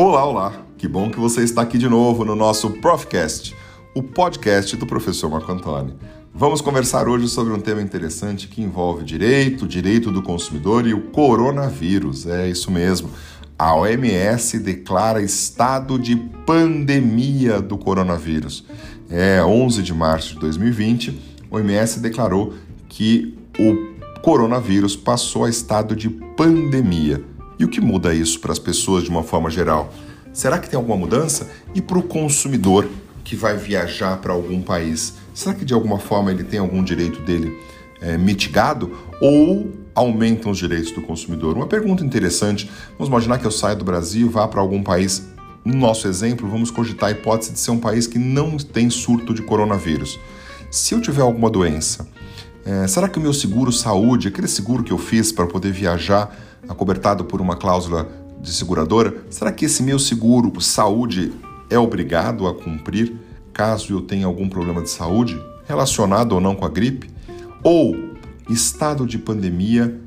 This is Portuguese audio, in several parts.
Olá, olá! Que bom que você está aqui de novo no nosso Profcast, o podcast do professor Marco Antônio. Vamos conversar hoje sobre um tema interessante que envolve direito, direito do consumidor e o coronavírus. É isso mesmo. A OMS declara estado de pandemia do coronavírus. É 11 de março de 2020, a OMS declarou que o coronavírus passou a estado de pandemia. E o que muda isso para as pessoas de uma forma geral? Será que tem alguma mudança? E para o consumidor que vai viajar para algum país, será que de alguma forma ele tem algum direito dele é, mitigado ou aumentam os direitos do consumidor? Uma pergunta interessante. Vamos imaginar que eu saia do Brasil vá para algum país. No nosso exemplo, vamos cogitar a hipótese de ser um país que não tem surto de coronavírus. Se eu tiver alguma doença, é, será que o meu seguro saúde, aquele seguro que eu fiz para poder viajar, acobertado por uma cláusula de seguradora, será que esse meu seguro saúde é obrigado a cumprir caso eu tenha algum problema de saúde relacionado ou não com a gripe? Ou estado de pandemia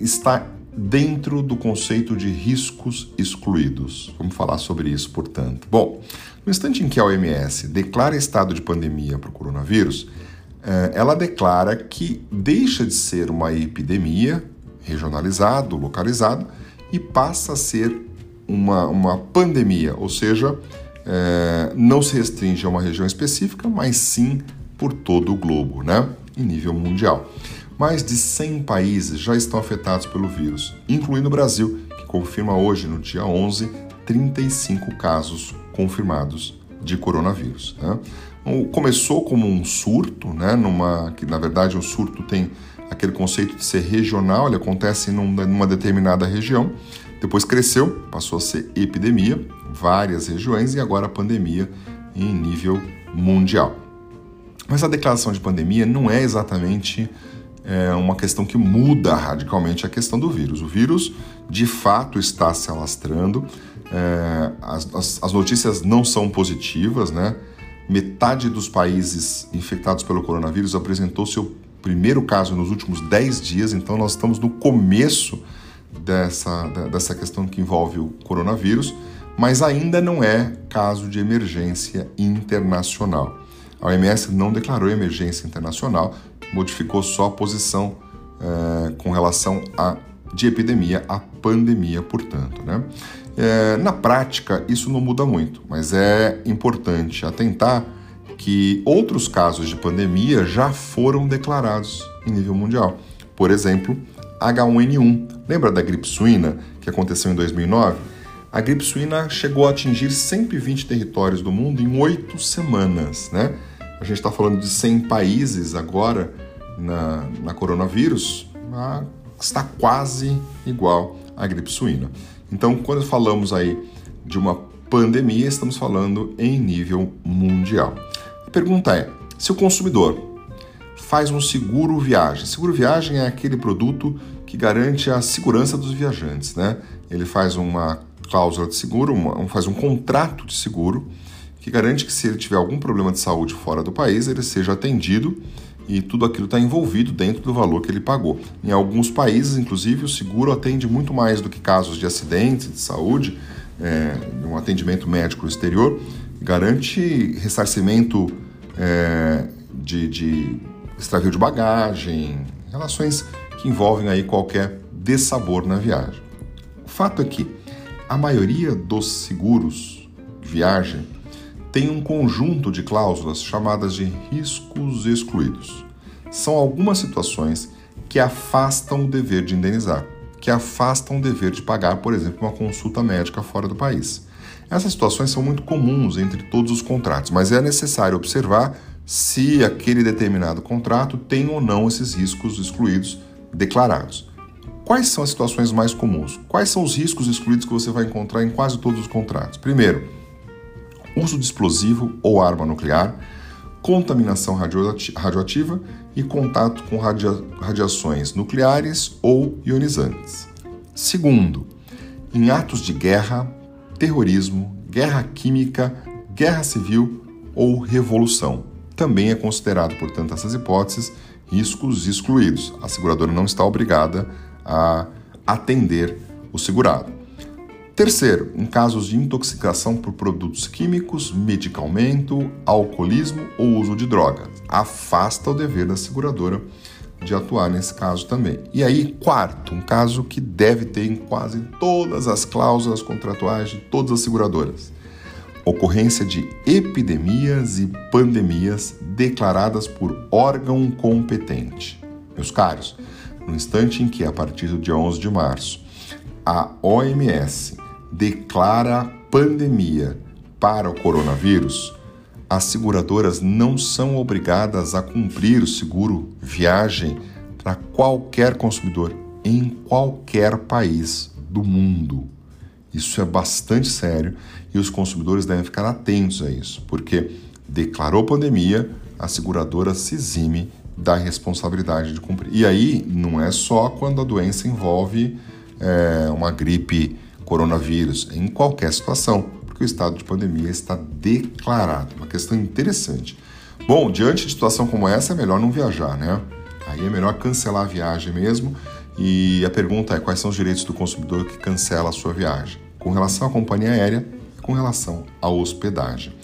está dentro do conceito de riscos excluídos? Vamos falar sobre isso, portanto. Bom, no instante em que a OMS declara estado de pandemia para o coronavírus, eh, ela declara que deixa de ser uma epidemia regionalizado, localizado, e passa a ser uma, uma pandemia, ou seja, é, não se restringe a uma região específica, mas sim por todo o globo, né? em nível mundial. Mais de 100 países já estão afetados pelo vírus, incluindo o Brasil, que confirma hoje, no dia 11, 35 casos confirmados de coronavírus. Né? Então, começou como um surto, né? Numa, que na verdade o surto tem aquele conceito de ser regional, ele acontece numa determinada região. Depois cresceu, passou a ser epidemia, várias regiões e agora a pandemia em nível mundial. Mas a declaração de pandemia não é exatamente é, uma questão que muda radicalmente a questão do vírus. O vírus, de fato, está se alastrando, é, as, as, as notícias não são positivas, né? Metade dos países infectados pelo coronavírus apresentou seu primeiro caso nos últimos 10 dias, então nós estamos no começo dessa, dessa questão que envolve o coronavírus, mas ainda não é caso de emergência internacional. A OMS não declarou emergência internacional, modificou só a posição é, com relação a de epidemia a pandemia, portanto. Né? É, na prática, isso não muda muito, mas é importante atentar que outros casos de pandemia já foram declarados em nível mundial. Por exemplo, H1N1. Lembra da gripe suína que aconteceu em 2009? A gripe suína chegou a atingir 120 territórios do mundo em oito semanas, né? A gente está falando de 100 países agora na, na coronavírus, está quase igual à gripe suína. Então, quando falamos aí de uma pandemia, estamos falando em nível mundial. Pergunta é: se o consumidor faz um seguro viagem, seguro viagem é aquele produto que garante a segurança dos viajantes, né? Ele faz uma cláusula de seguro, uma, faz um contrato de seguro que garante que se ele tiver algum problema de saúde fora do país, ele seja atendido e tudo aquilo está envolvido dentro do valor que ele pagou. Em alguns países, inclusive, o seguro atende muito mais do que casos de acidentes de saúde, é, um atendimento médico exterior, garante ressarcimento é, de, de extravio de bagagem, relações que envolvem aí qualquer dessabor na viagem. O fato é que a maioria dos seguros de viagem tem um conjunto de cláusulas chamadas de riscos excluídos. São algumas situações que afastam o dever de indenizar, que afastam o dever de pagar, por exemplo, uma consulta médica fora do país. Essas situações são muito comuns entre todos os contratos, mas é necessário observar se aquele determinado contrato tem ou não esses riscos excluídos declarados. Quais são as situações mais comuns? Quais são os riscos excluídos que você vai encontrar em quase todos os contratos? Primeiro, uso de explosivo ou arma nuclear, contaminação radioativa e contato com radia radiações nucleares ou ionizantes. Segundo, em atos de guerra, terrorismo, guerra química, guerra civil ou revolução. Também é considerado, portanto, essas hipóteses riscos excluídos. A seguradora não está obrigada a atender o segurado. Terceiro, em casos de intoxicação por produtos químicos, medicamento, alcoolismo ou uso de droga. Afasta o dever da seguradora de atuar nesse caso também. E aí, quarto, um caso que deve ter em quase todas as cláusulas contratuais de todas as seguradoras. Ocorrência de epidemias e pandemias declaradas por órgão competente. Meus caros, no instante em que, a partir do dia 11 de março, a OMS declara pandemia para o coronavírus, as seguradoras não são obrigadas a cumprir o seguro viagem para qualquer consumidor em qualquer país do mundo. Isso é bastante sério e os consumidores devem ficar atentos a isso, porque declarou pandemia, a seguradora se exime da responsabilidade de cumprir. E aí não é só quando a doença envolve é, uma gripe coronavírus, em qualquer situação, porque o estado de pandemia está declarado. Uma questão interessante. Bom, diante de situação como essa, é melhor não viajar, né? Aí é melhor cancelar a viagem mesmo. E a pergunta é: quais são os direitos do consumidor que cancela a sua viagem? Com relação à companhia aérea e com relação à hospedagem.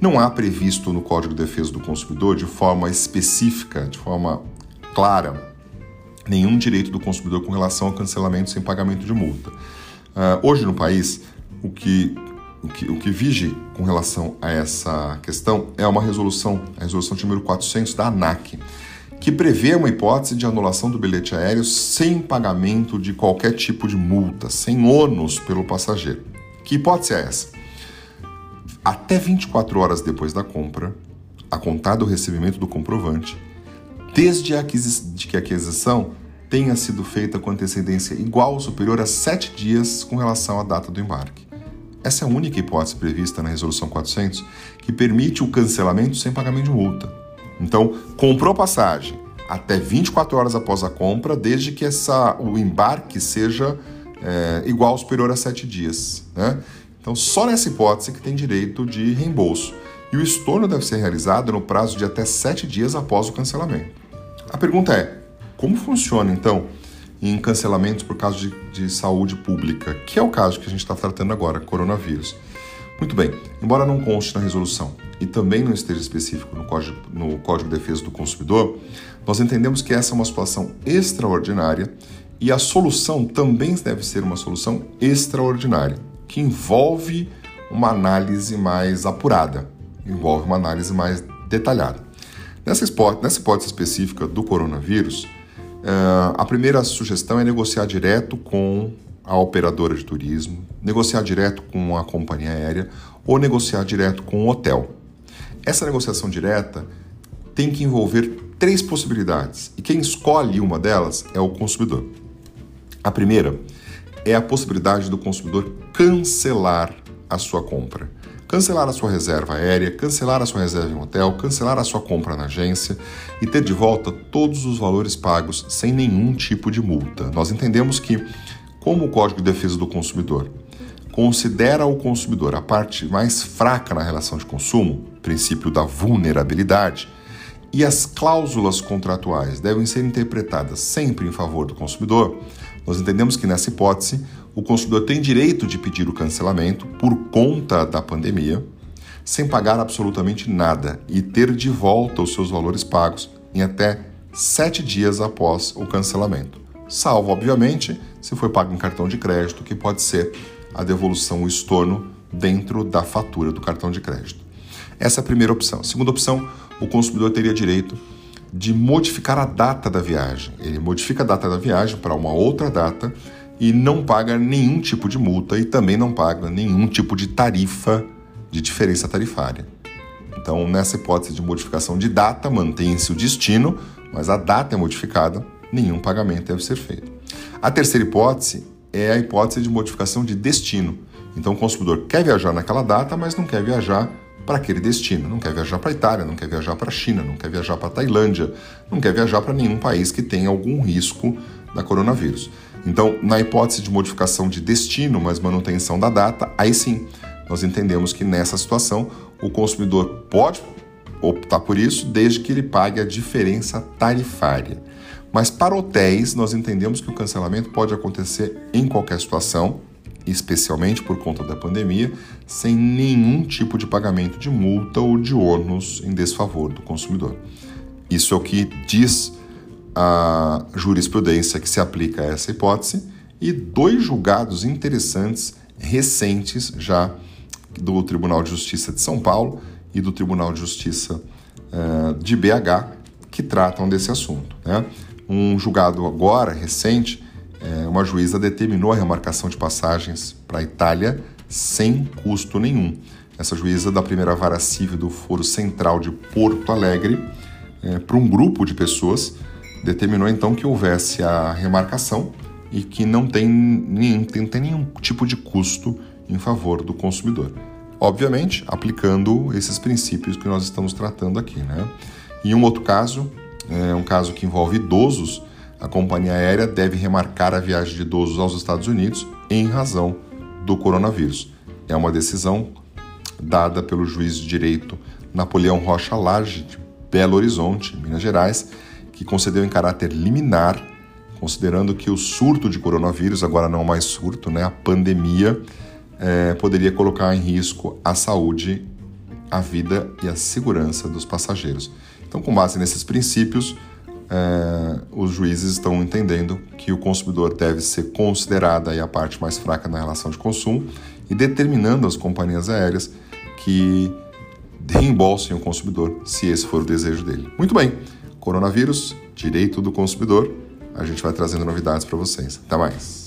Não há previsto no Código de Defesa do Consumidor, de forma específica, de forma clara, nenhum direito do consumidor com relação ao cancelamento sem pagamento de multa. Uh, hoje no país, o que, o, que, o que vige com relação a essa questão é uma resolução, a resolução número 400 da ANAC, que prevê uma hipótese de anulação do bilhete aéreo sem pagamento de qualquer tipo de multa, sem ônus pelo passageiro. Que hipótese é essa? Até 24 horas depois da compra, a contar do recebimento do comprovante, desde que a aquisição tenha sido feita com antecedência igual ou superior a sete dias com relação à data do embarque. Essa é a única hipótese prevista na Resolução 400 que permite o cancelamento sem pagamento de multa. Então, comprou passagem até 24 horas após a compra, desde que essa, o embarque seja é, igual ou superior a sete dias. Né? Então, só nessa hipótese que tem direito de reembolso. E o estorno deve ser realizado no prazo de até sete dias após o cancelamento. A pergunta é: como funciona então em cancelamentos por causa de, de saúde pública, que é o caso que a gente está tratando agora, coronavírus? Muito bem, embora não conste na resolução e também não esteja específico no Código, no Código de Defesa do Consumidor, nós entendemos que essa é uma situação extraordinária e a solução também deve ser uma solução extraordinária, que envolve uma análise mais apurada, envolve uma análise mais detalhada. Nessa hipótese, nessa hipótese específica do coronavírus, uh, a primeira sugestão é negociar direto com a operadora de turismo, negociar direto com a companhia aérea ou negociar direto com o hotel. Essa negociação direta tem que envolver três possibilidades e quem escolhe uma delas é o consumidor. A primeira é a possibilidade do consumidor cancelar a sua compra cancelar a sua reserva aérea, cancelar a sua reserva em hotel, cancelar a sua compra na agência e ter de volta todos os valores pagos sem nenhum tipo de multa. Nós entendemos que, como o Código de Defesa do Consumidor considera o consumidor a parte mais fraca na relação de consumo, princípio da vulnerabilidade, e as cláusulas contratuais devem ser interpretadas sempre em favor do consumidor, nós entendemos que nessa hipótese o consumidor tem direito de pedir o cancelamento por conta da pandemia, sem pagar absolutamente nada e ter de volta os seus valores pagos em até sete dias após o cancelamento. Salvo, obviamente, se foi pago em cartão de crédito, que pode ser a devolução, o estorno dentro da fatura do cartão de crédito. Essa é a primeira opção. Segunda opção, o consumidor teria direito de modificar a data da viagem. Ele modifica a data da viagem para uma outra data e não paga nenhum tipo de multa e também não paga nenhum tipo de tarifa de diferença tarifária. Então, nessa hipótese de modificação de data, mantém-se o destino, mas a data é modificada, nenhum pagamento deve ser feito. A terceira hipótese é a hipótese de modificação de destino. Então, o consumidor quer viajar naquela data, mas não quer viajar para aquele destino. Não quer viajar para a Itália, não quer viajar para a China, não quer viajar para a Tailândia, não quer viajar para nenhum país que tenha algum risco da coronavírus. Então, na hipótese de modificação de destino, mas manutenção da data, aí sim, nós entendemos que nessa situação o consumidor pode optar por isso desde que ele pague a diferença tarifária. Mas para hotéis, nós entendemos que o cancelamento pode acontecer em qualquer situação especialmente por conta da pandemia, sem nenhum tipo de pagamento de multa ou de ônus em desfavor do consumidor. Isso é o que diz a jurisprudência que se aplica a essa hipótese e dois julgados interessantes recentes já do Tribunal de Justiça de São Paulo e do Tribunal de Justiça uh, de BH que tratam desse assunto. Né? Um julgado agora, recente, é, uma juíza determinou a remarcação de passagens para a Itália sem custo nenhum. Essa juíza da primeira vara civil do Foro Central de Porto Alegre, é, para um grupo de pessoas, determinou então que houvesse a remarcação e que não tem, nem, tem, tem nenhum tipo de custo em favor do consumidor. Obviamente, aplicando esses princípios que nós estamos tratando aqui. Né? Em um outro caso, é um caso que envolve idosos, a companhia aérea deve remarcar a viagem de idosos aos Estados Unidos em razão do coronavírus. É uma decisão dada pelo juiz de direito Napoleão Rocha Large, de Belo Horizonte, Minas Gerais, que concedeu em caráter liminar, considerando que o surto de coronavírus, agora não mais surto, né, a pandemia, é, poderia colocar em risco a saúde, a vida e a segurança dos passageiros. Então, com base nesses princípios, é, os juízes estão entendendo que o consumidor deve ser considerada a parte mais fraca na relação de consumo e determinando às companhias aéreas que reembolsem o consumidor, se esse for o desejo dele. Muito bem, coronavírus, direito do consumidor, a gente vai trazendo novidades para vocês. Até mais.